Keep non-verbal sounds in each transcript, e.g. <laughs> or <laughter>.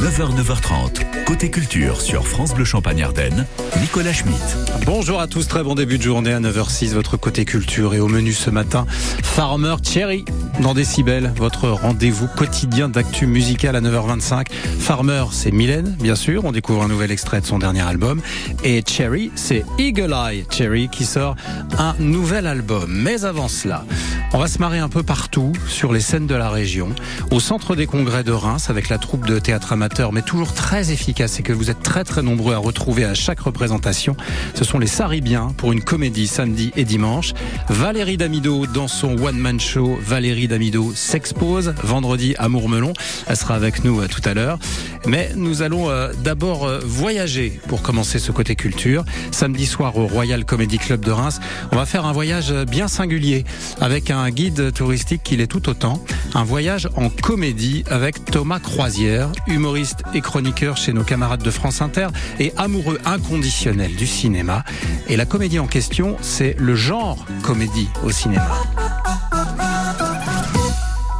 9h, 9h30. Côté culture sur France Bleu Champagne Ardenne, Nicolas Schmitt. Bonjour à tous, très bon début de journée à 9h06, votre côté culture. Et au menu ce matin, Farmer Cherry dans Décibel, votre rendez-vous quotidien d'actu musical à 9h25. Farmer, c'est Mylène, bien sûr. On découvre un nouvel extrait de son dernier album. Et Cherry, c'est Eagle Eye Cherry qui sort un nouvel album. Mais avant cela, on va se marrer un peu partout sur les scènes de la région, au centre des congrès de Reims avec la troupe de théâtre amateur, mais toujours très efficace et que vous êtes très très nombreux à retrouver à chaque représentation. Ce sont les Saribiens pour une comédie samedi et dimanche. Valérie Damido dans son one-man show. Valérie Damido s'expose vendredi à Mourmelon. Elle sera avec nous euh, tout à l'heure. Mais nous allons euh, d'abord euh, voyager pour commencer ce côté culture. Samedi soir au Royal Comedy Club de Reims, on va faire un voyage bien singulier avec un guide touristique qui l'est tout autant. Un voyage en comédie avec Thomas Croisière, humoriste et chroniqueur chez nos camarades de France Inter et amoureux inconditionnel du cinéma. Et la comédie en question, c'est le genre comédie au cinéma.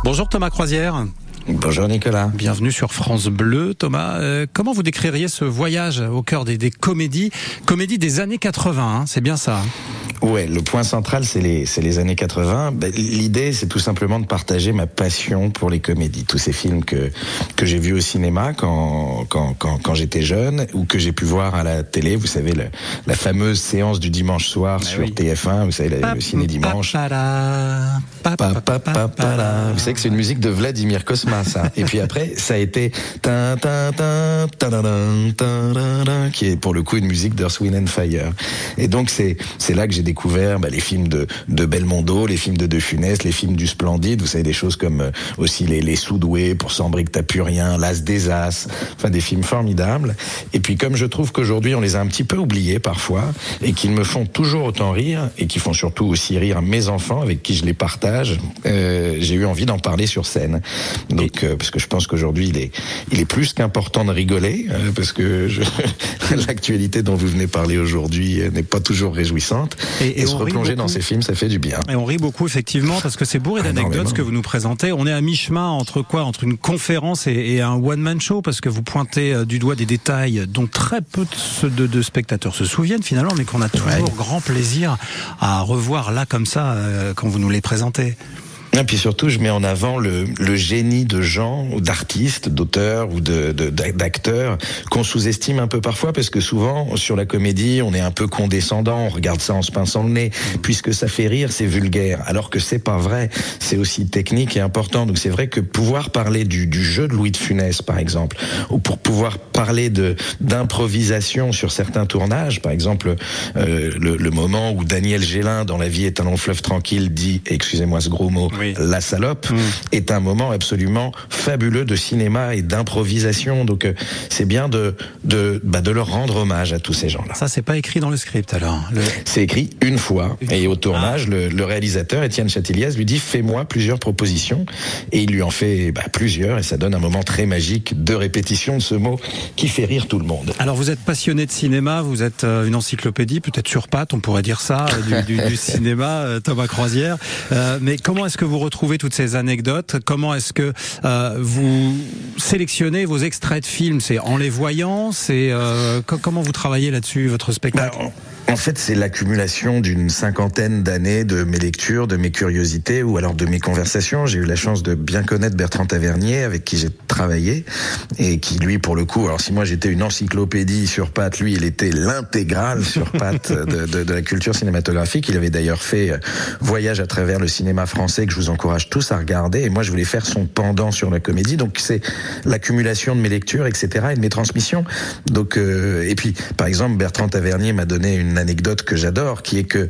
Bonjour Thomas Croisière. Bonjour Nicolas. Bienvenue sur France Bleu. Thomas, euh, comment vous décririez ce voyage au cœur des, des comédies? Comédies des années 80, hein, c'est bien ça hein? Ouais, le point central, c'est les, c'est les années 80. Ben, L'idée, c'est tout simplement de partager ma passion pour les comédies. Tous ces films que, que j'ai vus au cinéma quand, quand, quand, quand j'étais jeune ou que j'ai pu voir à la télé. Vous savez, le, la fameuse séance du dimanche soir sur oui. TF1, vous savez, le ciné dimanche. Papara, Pa, pa, pa, pa, pa, la. Vous savez que c'est une musique de Vladimir Kosma, ça. Et puis après, ça a été qui est pour le coup une musique d'Earth, Wind and Fire. Et donc c'est là que j'ai découvert bah, les films de de Belmondo, les films de De Funès, les films du Splendide. Vous savez des choses comme euh, aussi les les Soudoués pour Sambrique t'as plus rien, L'As des As. Enfin des films formidables. Et puis comme je trouve qu'aujourd'hui on les a un petit peu oubliés parfois et qu'ils me font toujours autant rire et qui font surtout aussi rire mes enfants avec qui je les partage, euh, j'ai eu envie d'en parler sur scène. Donc euh, parce que je pense qu'aujourd'hui il est il est plus qu'important de rigoler euh, parce que je... <laughs> l'actualité dont vous venez parler aujourd'hui euh, n'est pas toujours réjouissante et, Et- et se replonger dans ces films ça fait du bien. Et on rit beaucoup effectivement parce que c'est bourré Ah, d'anecdotes que vous nous présentez. On est à mi-chemin entre quoi? Entre une conférence et, et un one-man show parce que vous pointez euh, du doigt des détails dont très peu de, ce- de- de spectateurs se souviennent finalement, mais qu'on a toujours Ouais. grand plaisir à revoir là comme ça euh, quand vous nous les présentez. Et puis surtout, je mets en avant le, le génie de gens, d'artistes, d'auteurs ou de de- d'acteurs qu'on sous-estime un peu parfois parce que souvent sur la comédie, on est un peu condescendant, on regarde ça en se pinçant le nez, puisque ça fait rire, c'est vulgaire. Alors que c'est pas vrai, c'est aussi technique et important. Donc c'est vrai que pouvoir parler du, du jeu de Louis de Funès, par exemple, ou pour pouvoir parler de d'improvisation sur certains tournages, par exemple euh, le, le moment où Daniel Gélin dans La vie est un long fleuve tranquille dit, excusez-moi ce gros mot, Oui. la salope Mm. est un moment absolument fabuleux de cinéma et d'improvisation. Donc euh, c'est bien de de bah, de leur rendre hommage à tous ces gens-là. Ça c'est pas écrit dans le script alors. Le- C'est écrit une fois et au tournage, Ah. le, le réalisateur Étienne Chatilias lui dit fais-moi plusieurs propositions et il lui en fait bah, plusieurs et ça donne un moment très magique de répétition de ce mot qui fait rire tout le monde. Alors vous êtes passionné de cinéma, vous êtes euh, une encyclopédie, peut-être sur pattes, on pourrait dire ça, euh, du, du- du <laughs> cinéma, Thomas Croisière. Euh, mais comment est-ce que vous retrouvez toutes ces anecdotes? Comment est-ce que euh, vous sélectionnez vos extraits de films? C'est en les voyant? C'est euh, co- comment vous travaillez là-dessus votre spectacle? En- en fait, c'est l'accumulation d'une cinquantaine d'années de mes lectures, de mes curiosités ou alors de mes conversations. J'ai eu la chance de bien connaître Bertrand Tavernier, avec qui j'ai travaillé, et qui, lui, pour le coup, alors si moi j'étais une encyclopédie sur pattes, lui, il était l'intégrale sur pattes de, de, la culture cinématographique. Il avait d'ailleurs fait euh, Voyage à travers le cinéma français, que je vous encourage tous à regarder, et moi je voulais faire son pendant sur la comédie. Donc c'est l'accumulation de mes lectures, etc., et de mes transmissions. Donc, euh, et puis, par exemple, Bertrand Tavernier m'a donné une anecdote que j'adore, qui est que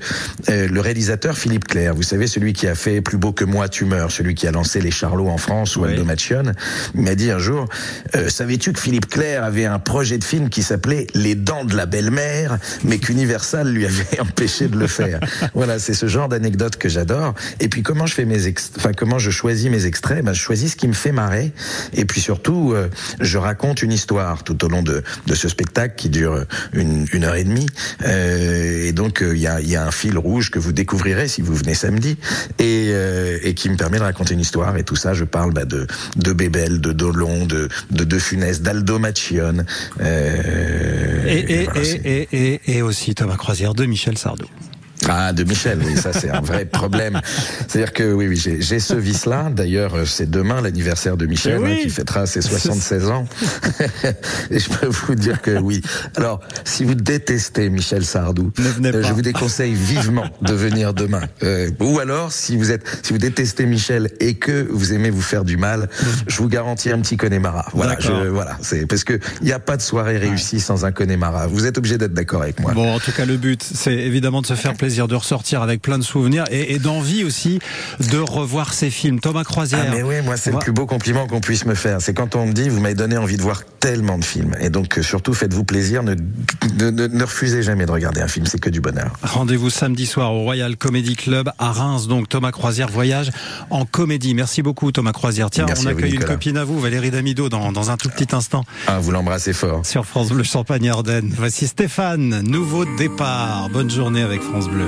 euh, le réalisateur Philippe Clair, vous savez, celui qui a fait Plus beau que moi, tu meurs, celui qui a lancé Les Charlots en France ou. Aldo Machione, m'a dit un jour, euh, savais-tu que Philippe Clair avait un projet de film qui s'appelait Les dents de la belle-mère, mais qu'Universal lui avait <laughs> empêché de le faire? voilà, c'est ce genre d'anecdote que j'adore. Et puis comment je fais mes, ex- enfin comment je choisis mes extraits? Ben, je choisis ce qui me fait marrer. Et puis surtout, euh, je raconte une histoire tout au long de, de ce spectacle qui dure une, une heure et demie. Euh, et donc il y a, y, a, un fil rouge que vous découvrirez si vous venez samedi et, et qui me permet de raconter une histoire. Et tout ça, je parle bah, de, de Bébel, de Dolon, de, de De Funès, d'Aldo Machion. et, et, et, et, et, aussi Thomas Croisière de Michel Sardou. Ah, de Michel, oui, ça c'est un vrai <laughs> problème. C'est-à-dire que oui, oui, j'ai ce vice-là. D'ailleurs, c'est demain l'anniversaire de Michel hein, qui fêtera ses 76 ans. <laughs> Et je peux vous dire que oui. Alors, si vous détestez Michel Sardou, euh, je vous déconseille vivement de venir demain. Euh, ou alors, si vous êtes, si vous détestez Michel et que vous aimez vous faire du mal, je vous garantis un petit Connemara. Voilà, je, voilà, c'est parce que il n'y a pas de soirée réussie sans un Connemara. Vous êtes obligé d'être d'accord avec moi. Bon, en tout cas, le but, c'est évidemment de se faire plaisir de ressortir avec plein de souvenirs et, et d'envie aussi de revoir ces films. Thomas Croisière. Ah mais oui, moi c'est le plus beau compliment qu'on puisse me faire. C'est quand on me dit vous m'avez donné envie de voir tellement de films. Et donc euh, surtout faites-vous plaisir, ne, ne, ne, refusez jamais de regarder un film, c'est que du bonheur. Rendez-vous samedi soir au Royal Comedy Club à Reims. Donc Thomas Croisière voyage en comédie. Merci beaucoup Thomas Croisière. Tiens, on accueille une copine à vous, Valérie Damido, dans, dans un tout petit instant. Ah, vous l'embrassez fort. Sur France Bleu Champagne Ardennes. Voici Stéphane, nouveau départ. Bonne journée avec France Bleu.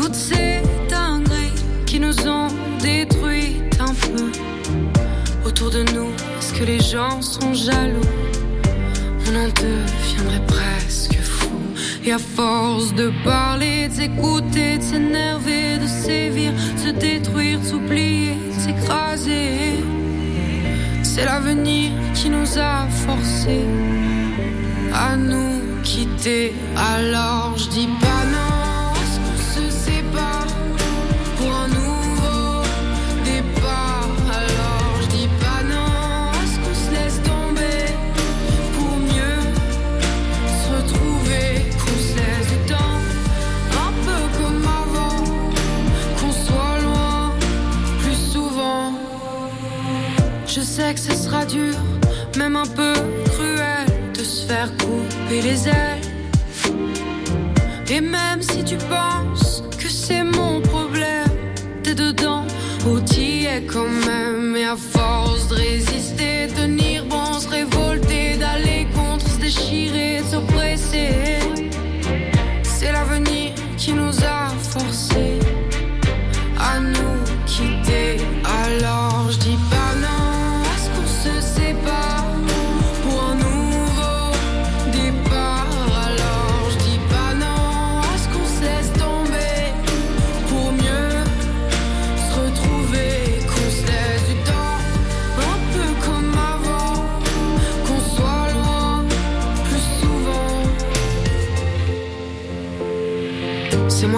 toutes ces dingueries qui nous ont détruites un peu. Autour de nous, est-ce que les gens sont jaloux? On en deviendrait presque et à force de parler, de s'écouter, de s'énerver, de sévir, de se détruire, de s'oublier, de s'écraser, c'est l'avenir qui nous a forcés à nous quitter. Alors je dis pas que ce sera dur, même un peu cruel, de se faire couper les ailes. Et même si tu penses que c'est mon problème, t'es dedans, ou t'y es quand même. Et à force de résister, tenir bon, se révolter, d'aller contre, se déchirer, s'oppresser, c'est l'avenir qui nous a forcés à nous quitter. Alors je dis pas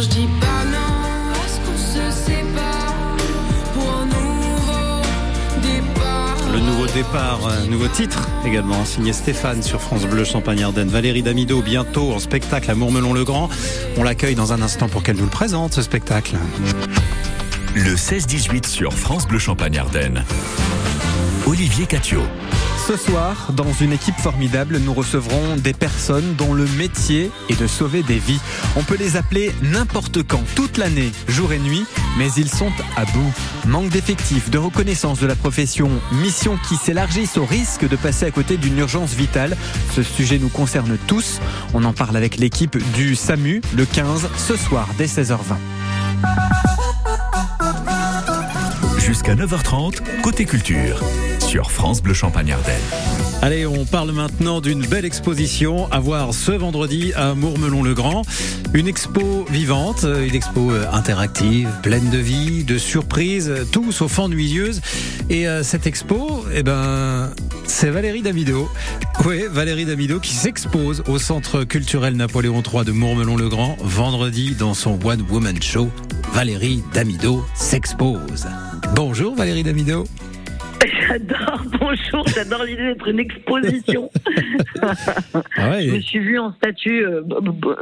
je dis pas non, est-ce qu'on se sépare pour un nouveau départ Le nouveau départ, un nouveau titre également, signé Stéphane sur France Bleu Champagne Ardenne. Valérie Damido bientôt en spectacle à Mourmelon-le-Grand. On l'accueille dans un instant pour qu'elle nous le présente ce spectacle. Le 16-18 sur France Bleu Champagne Ardenne. Olivier Catio. Ce soir, dans une équipe formidable, nous recevrons des personnes dont le métier est de sauver des vies. On peut les appeler n'importe quand, toute l'année, jour et nuit, mais ils sont à bout. Manque d'effectifs, de reconnaissance de la profession, mission qui s'élargissent au risque de passer à côté d'une urgence vitale. Ce sujet nous concerne tous. On en parle avec l'équipe du SAMU le 15 ce soir dès 16h20. Jusqu'à 9h30, côté culture sur France Bleu Champagne Ardenne. Allez, on parle maintenant d'une belle exposition à voir ce vendredi à Mourmelon-le-Grand. Une expo vivante, une expo euh, interactive, pleine de vie, de surprises, tout sauf ennuyeuse. Et euh, cette expo, eh ben, c'est Valérie Damido. Oui, Valérie Damido qui s'expose au Centre culturel Napoléon III de Mourmelon-le-Grand vendredi dans son One Woman Show. Valérie Damido s'expose. Bonjour Valérie Damido. J'adore, <laughs> bonjour, j'adore l'idée d'être une exposition. <laughs> Ah ouais. Je me suis vue en statut euh,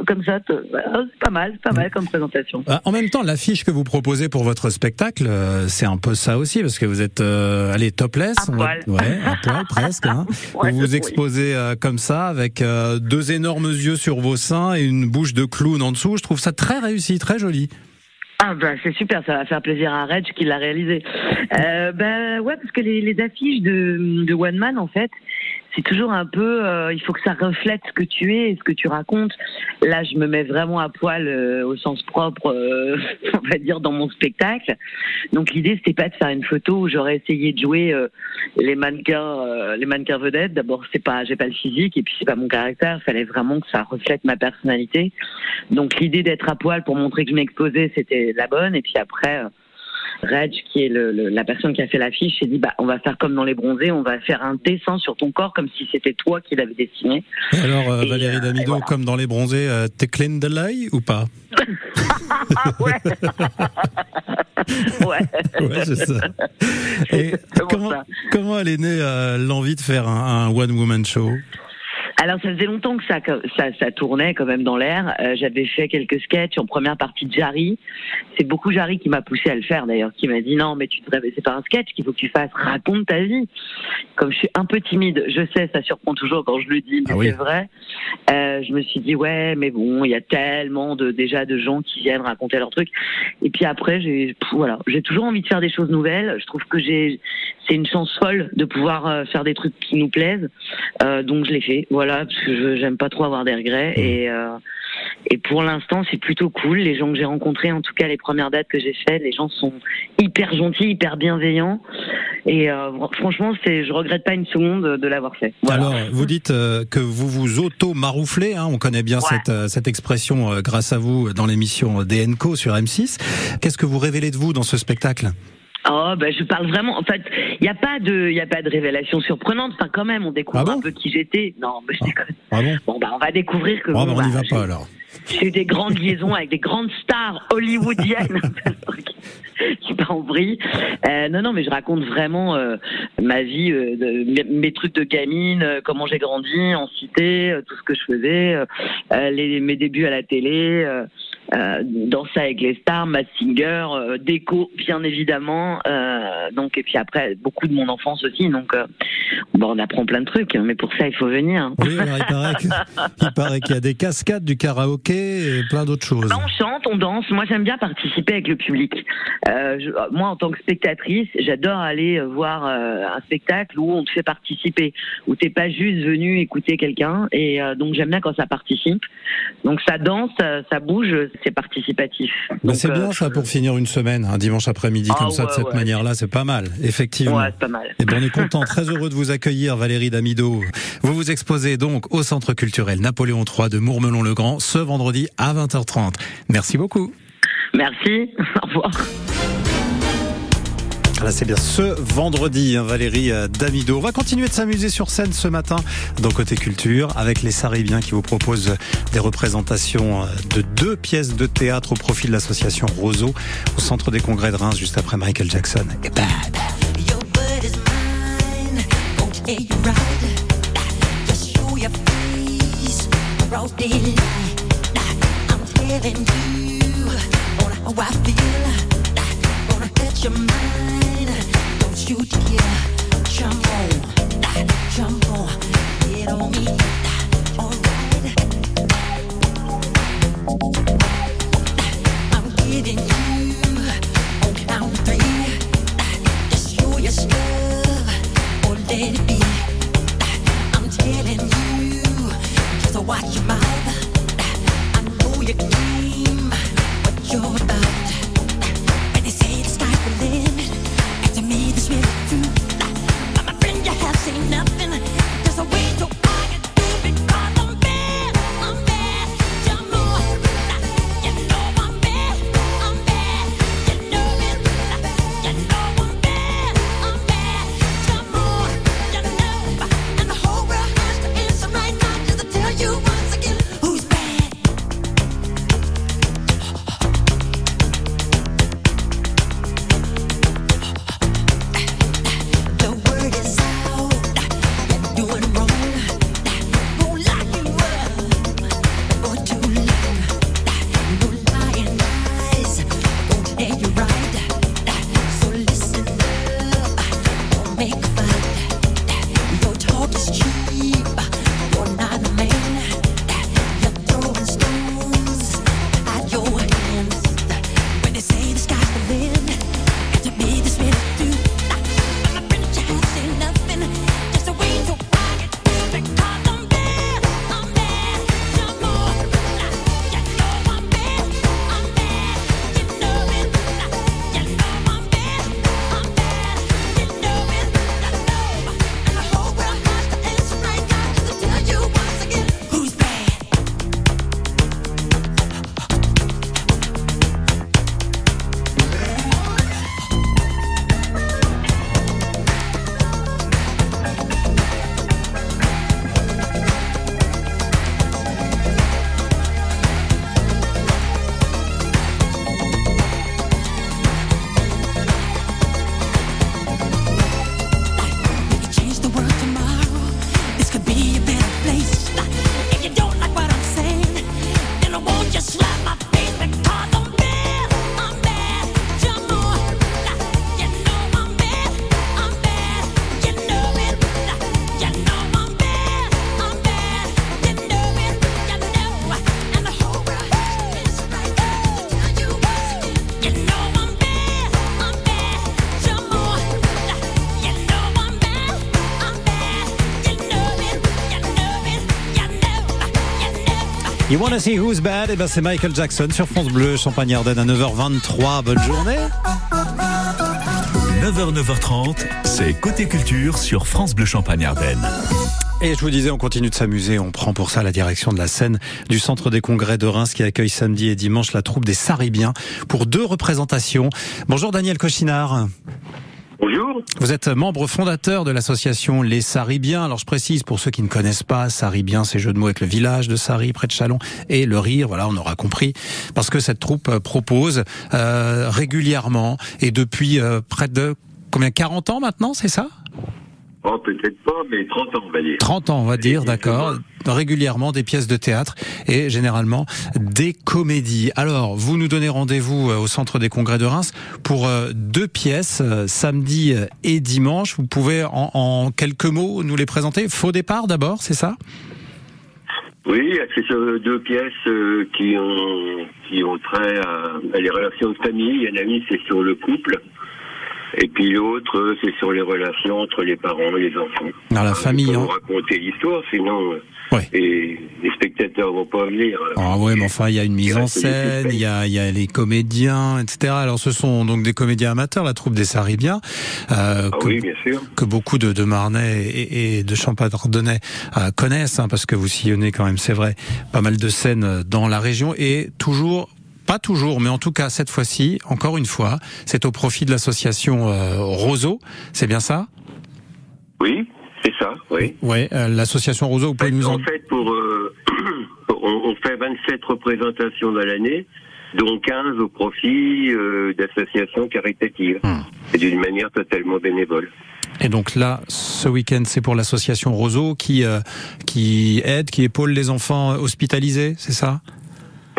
comme ça, voilà, c'est pas mal, pas mal comme présentation. Ah, En même temps, l'affiche que vous proposez pour votre spectacle, euh, c'est un peu ça aussi, parce que vous êtes, euh, allez, topless. À on va- poil. Ouais, à poil presque. Hein. <laughs> Ouais, vous vous exposez euh, comme ça, avec euh, deux énormes yeux sur vos seins et une bouche de clown en dessous. Je trouve ça très réussi, très joli. Ah bah c'est super, ça va faire plaisir à Reg qui l'a réalisé. Euh, ben ouais, parce que les, les affiches de, de One Man en fait, c'est toujours un peu, euh, il faut que ça reflète ce que tu es et ce que tu racontes. Là, je me mets vraiment à poil euh, au sens propre, euh, <laughs> on va dire dans mon spectacle. Donc l'idée c'était pas de faire une photo où j'aurais essayé de jouer euh, les mannequins, euh, les mannequins vedettes. D'abord c'est pas, j'ai pas le physique et puis c'est pas mon caractère. Il fallait vraiment que ça reflète ma personnalité. Donc l'idée d'être à poil pour montrer que je m'exposais, c'était la bonne. Et puis après, euh, Reg, qui est le, le- la personne qui a fait l'affiche, s'est dit bah on va faire comme dans les bronzés, on va faire un dessin sur ton corps comme si c'était toi qui l'avais dessiné. Et alors, euh, Et, Valérie euh, Damido, voilà. comme dans les bronzés, euh, t'es clean de l'œil ou pas? <laughs> Ouais. ouais. <laughs> Ouais, c'est ça. Et comment, ça. comment elle est née euh, l'envie de faire un, un one-woman show? Alors ça faisait longtemps que ça, ça, ça tournait quand même dans l'air. Euh, J'avais fait quelques sketchs en première partie de Jarry. C'est beaucoup Jarry qui m'a poussé à le faire d'ailleurs, qui m'a dit non mais tu devrais, c'est pas un sketch qu'il faut que tu fasses, raconte ta vie. Comme je suis un peu timide, je sais, ça surprend toujours quand je le dis, mais Ah oui. c'est vrai. Euh, je me suis dit ouais mais bon, il y a tellement de déjà de gens qui viennent raconter leurs trucs. Et puis après j'ai voilà, j'ai toujours envie de faire des choses nouvelles. Je trouve que j'ai c'est une chance folle de pouvoir euh, faire des trucs qui nous plaisent. Euh, donc je l'ai fait, voilà, parce que je j'aime pas trop avoir des regrets et euh, et pour l'instant c'est plutôt cool. Les gens que j'ai rencontrés, en tout cas les premières dates que j'ai faites, les gens sont hyper gentils, hyper bienveillants et euh, fr- franchement c'est, je regrette pas une seconde de, l'avoir fait. Voilà. Alors, vous dites euh, que vous vous auto-marouflez, hein, on connaît bien Ouais. cette, cette expression grâce à vous dans l'émission DNCO sur M6. Qu'est-ce que vous révélez de vous dans ce spectacle? Oh, ben je parle vraiment. En fait, il n'y a pas de, il y a pas de révélation surprenante. Enfin, quand même, on découvre Ah bon un peu qui j'étais. Non, mais je déconne. Ah bon Bon, bah, on va découvrir que. Ah bon, bah, on n'y va pas alors. J'ai eu des grandes liaisons avec des grandes stars hollywoodiennes <laughs> <laughs> qui part en vrille. Euh, non, non, mais je raconte vraiment euh, ma vie, euh, de- mes, trucs de gamine, euh, comment j'ai grandi en cité, euh, tout ce que je faisais, euh, euh, les, mes débuts à la télé, euh, danser avec les stars, Mass Singer, euh, déco, bien évidemment. euh, donc et puis après beaucoup de mon enfance aussi. Donc euh, bon, on apprend plein de trucs, mais pour ça il faut venir. hein. Oui, alors il paraît que- <laughs> il paraît qu'il y a des cascades, du karaoké et plein d'autres choses. Bah, on chante, on danse. Moi, j'aime bien participer avec le public. Je- moi, en tant que spectatrice, j'adore aller voir un spectacle où on te fait participer, où t'es pas juste venu écouter quelqu'un. Et donc, j'aime bien quand ça participe. Donc, ça danse, ça bouge, c'est participatif. Bah, c'est bien euh, ça pour finir une semaine, un dimanche après-midi Ah comme ça, de cette ouais. manière-là, c'est pas mal, effectivement. Ouais, pas mal. Eh ben, on est content, très heureux de vous accueillir, Valérie Damido. Vous vous exposez donc au Centre culturel Napoléon III de Mourmelon-le-Grand ce vendredi à 20h30. Merci beaucoup. Merci. <laughs> Au revoir. Là, c'est bien ce vendredi, hein, Valérie euh, Damido. Va continuer de s'amuser sur scène ce matin dans Côté Culture avec les Saribiens qui vous proposent des représentations euh, de deux pièces de théâtre au profit de l'association Roseau au centre des congrès de Reims juste après Michael Jackson. Show your mind. Don't you dare jump on. Jump on. Get on me. Alright. I'm getting you on count three. Just show your stuff or let it be. I'm telling you, just watch your mouth. I know your game, what you're about. make You wanna see who's bad? Eh ben c'est Michael Jackson sur France Bleu, Champagne Ardenne à 9h23. Bonne journée. 9h, 9h30, c'est Côté Culture sur France Bleu Champagne Ardenne. Et je vous disais, on continue de s'amuser. On prend pour ça la direction de la scène du Centre des Congrès de Reims qui accueille samedi et dimanche la troupe des Saribiens pour deux représentations. Bonjour Daniel Cochinard. Bonjour. Vous êtes membre fondateur de l'association Les Saribiens. Alors je précise pour ceux qui ne connaissent pas, Saribiens, c'est jeu de mots avec le village de Sari près de Chalon et le rire. Voilà, on aura compris parce que cette troupe euh, propose euh, régulièrement et depuis euh, près de combien 40 ans maintenant, c'est ça? Oh, peut-être pas, mais 30 ans, on va dire. 30 ans, on va dire, d'accord. Régulièrement des pièces de théâtre et généralement des comédies. Alors, vous nous donnez rendez-vous euh, au Centre des Congrès de Reims pour euh, deux pièces, euh, samedi et dimanche. Vous pouvez en, en quelques mots nous les présenter? Faux départ d'abord, c'est ça? Oui, c'est deux pièces qui ont qui ont trait à, à les relations de famille. Il y en a une, c'est sur le couple. Et puis l'autre, euh, c'est sur les relations entre les parents et les enfants. Dans la famille, hein. raconter l'histoire, sinon euh, Ouais. et les spectateurs vont pas venir. Ah ouais, mais enfin, il y a une mise en scène, il y a, y a les comédiens, etc. Alors, ce sont donc des comédiens amateurs, la troupe des Saribiens, euh, Ah que, oui, bien sûr. que beaucoup de, de Marnais et, et de Champagne-Ardennais euh, connaissent, hein, parce que vous sillonnez quand même, c'est vrai, pas mal de scènes euh, dans la région et toujours. Pas toujours, mais en tout cas cette fois-ci, encore une fois, c'est au profit de l'association euh, Roseau, c'est bien ça? Oui, c'est ça, oui. Ouais, euh, l'association Roseau, vous pouvez nous en En fait, pour, euh, <clears throat> on, on fait 27 représentations dans l'année, dont 15 au profit euh, d'associations caritatives, Hmm. et d'une manière totalement bénévole. Et donc là, ce week-end, c'est pour l'association Roseau qui euh, qui aide, qui épaule les enfants hospitalisés, c'est ça?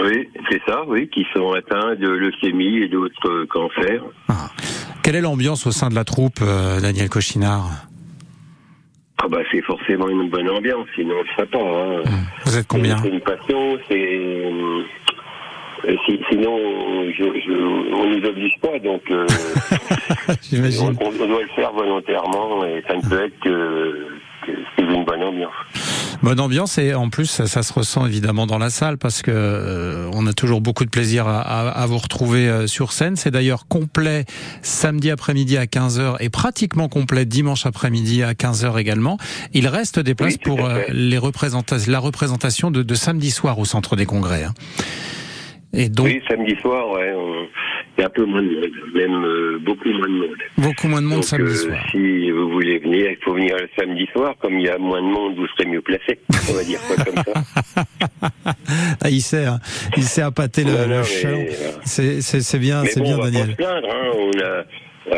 Oui, ça, oui, qui sont atteints de leucémie et d'autres euh, cancers. Ah. Quelle est l'ambiance au sein de la troupe, euh, Daniel Cochinard? Ah bah c'est forcément une bonne ambiance, sinon on ne ferait pas. Hein. Vous êtes combien? C'est une passion, c'est... euh, si- sinon, je, je, on nous oblige pas, donc euh, <laughs> on, doit le faire volontairement et ça ne peut être que, une bonne ambiance. Bonne ambiance et en plus ça, ça se ressent évidemment dans la salle parce que euh, on a toujours beaucoup de plaisir à, à- à vous retrouver euh, sur scène. C'est d'ailleurs complet samedi après-midi à 15h et pratiquement complet dimanche après-midi à 15h également. Il reste des places Oui, pour euh, les représentations, la représentation de, de samedi soir au centre des congrès. hein. Et donc Oui, samedi soir, ouais, on- il y a un peu moins de monde, même euh, beaucoup moins de monde. beaucoup moins de monde Donc, samedi euh, soir. si vous voulez venir, il faut venir le samedi soir. Comme il y a moins de monde, vous serez mieux placé. On va dire ça comme ça. <laughs> Ah, il sait, hein. il sait appâter le, le mais, euh, C'est bien, c'est bon, bien on va Daniel. pas se plaindre. Hein. On a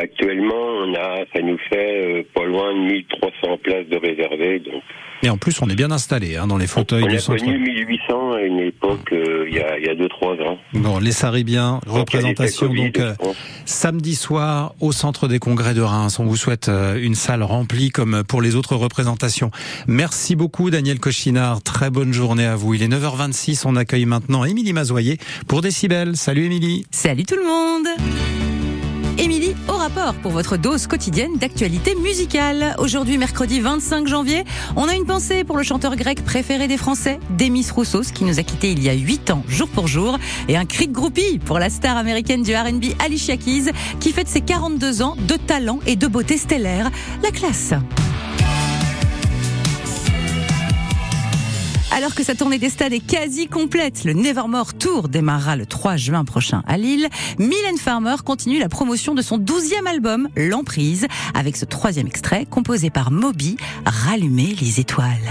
actuellement, on a, ça nous fait euh, pas loin de 1300 places de réservées. Donc, Et en plus, on est bien installé hein, dans les fauteuils on du a centre. connu 1800 à une époque, euh, il y a, il y a 2-3 ans. Bon, les Saribiens, représentation Donc, a euh, samedi soir au centre des congrès de Reims. On vous souhaite euh, une salle remplie comme pour les autres représentations. Merci beaucoup Daniel Cochinard. Très bonne journée à vous. Il est 9h26. On accueille maintenant Émilie Mazoyer pour Décibel. Salut Émilie. Salut tout le monde Émilie, rapport pour votre dose quotidienne d'actualité musicale. Aujourd'hui, mercredi 25 janvier, on a une pensée pour le chanteur grec préféré des Français, Demis Roussos, qui nous a quittés il y a 8 ans, jour pour jour, et un cri groupie pour la star américaine du R&B Alicia Keys, qui fête ses 42 ans de talent et de beauté stellaire. La classe Alors que sa tournée des stades est quasi complète, le Nevermore Tour démarrera le 3 juin prochain à Lille. Mylène Farmer continue la promotion de son 12e album, L'Emprise, avec ce troisième extrait composé par Moby, Rallumer les étoiles.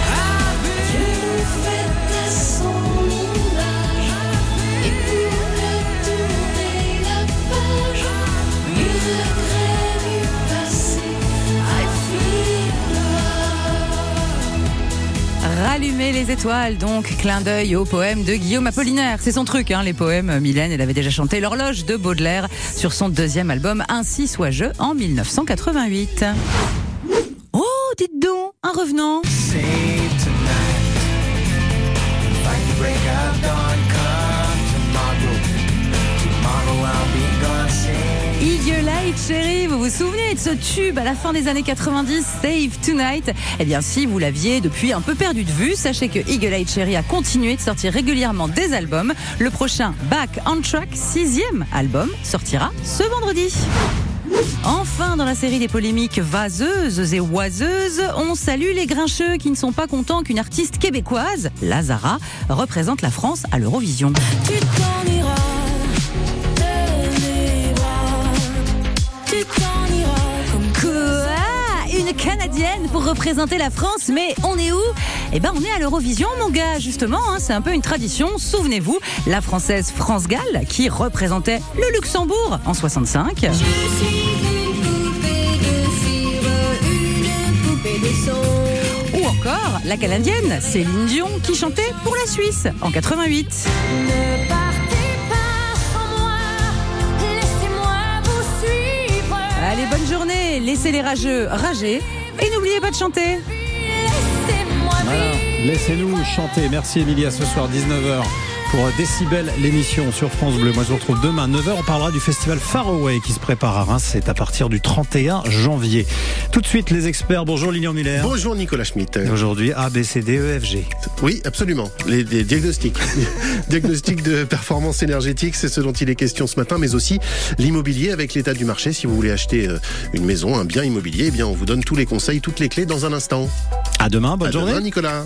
Les étoiles, donc clin d'œil au poème de Guillaume Apollinaire. C'est son truc, hein, les poèmes. Mylène, elle avait déjà chanté l'horloge de Baudelaire sur son deuxième album Ainsi soit je en 1988. Oh, dites donc, un revenant. Light Cherry, vous vous souvenez de ce tube à la fin des années 90, Save Tonight? Eh bien, si vous l'aviez depuis un peu perdu de vue, sachez que Eagle Eye Cherry a continué de sortir régulièrement des albums. Le prochain Back on Track, sixième album, sortira ce vendredi. Enfin, dans la série des polémiques vaseuses et oiseuses, on salue les grincheux qui ne sont pas contents qu'une artiste québécoise, Lazara, représente la France à l'Eurovision. Canadienne pour représenter la France, mais on est où? Eh ben, on est à l'Eurovision, mon gars, justement. hein, c'est un peu une tradition. Souvenez-vous, la française France Gall qui représentait le Luxembourg en 65. Je suis une poupée de cire, une poupée de son. Encore la Canadienne Céline Dion qui chantait pour la Suisse en 88. Ne partez pas sans moi, laissez-moi vous suivre. Allez, bonne journée, laissez les rageux rager et n'oubliez pas de chanter. Laissez-nous chanter. Merci Emilia ce soir 19h pour Décibel l'émission sur France Bleu. Moi je vous retrouve demain 9h. On parlera du festival Faraway qui se prépare à Reims. C'est à partir du 31 janvier. Tout de suite les experts. Bonjour Lilian Muller. Bonjour Nicolas Schmitt. Aujourd'hui A, B, C, D, E, F, G. Oui, absolument. Les, les diagnostics. <laughs> diagnostics de performance énergétique, c'est ce dont il est question ce matin, mais aussi l'immobilier avec l'état du marché. Si vous voulez acheter euh, une maison, un bien immobilier, eh bien on vous donne tous les conseils, toutes les clés dans un instant. À demain, bonne À journée. demain, Nicolas.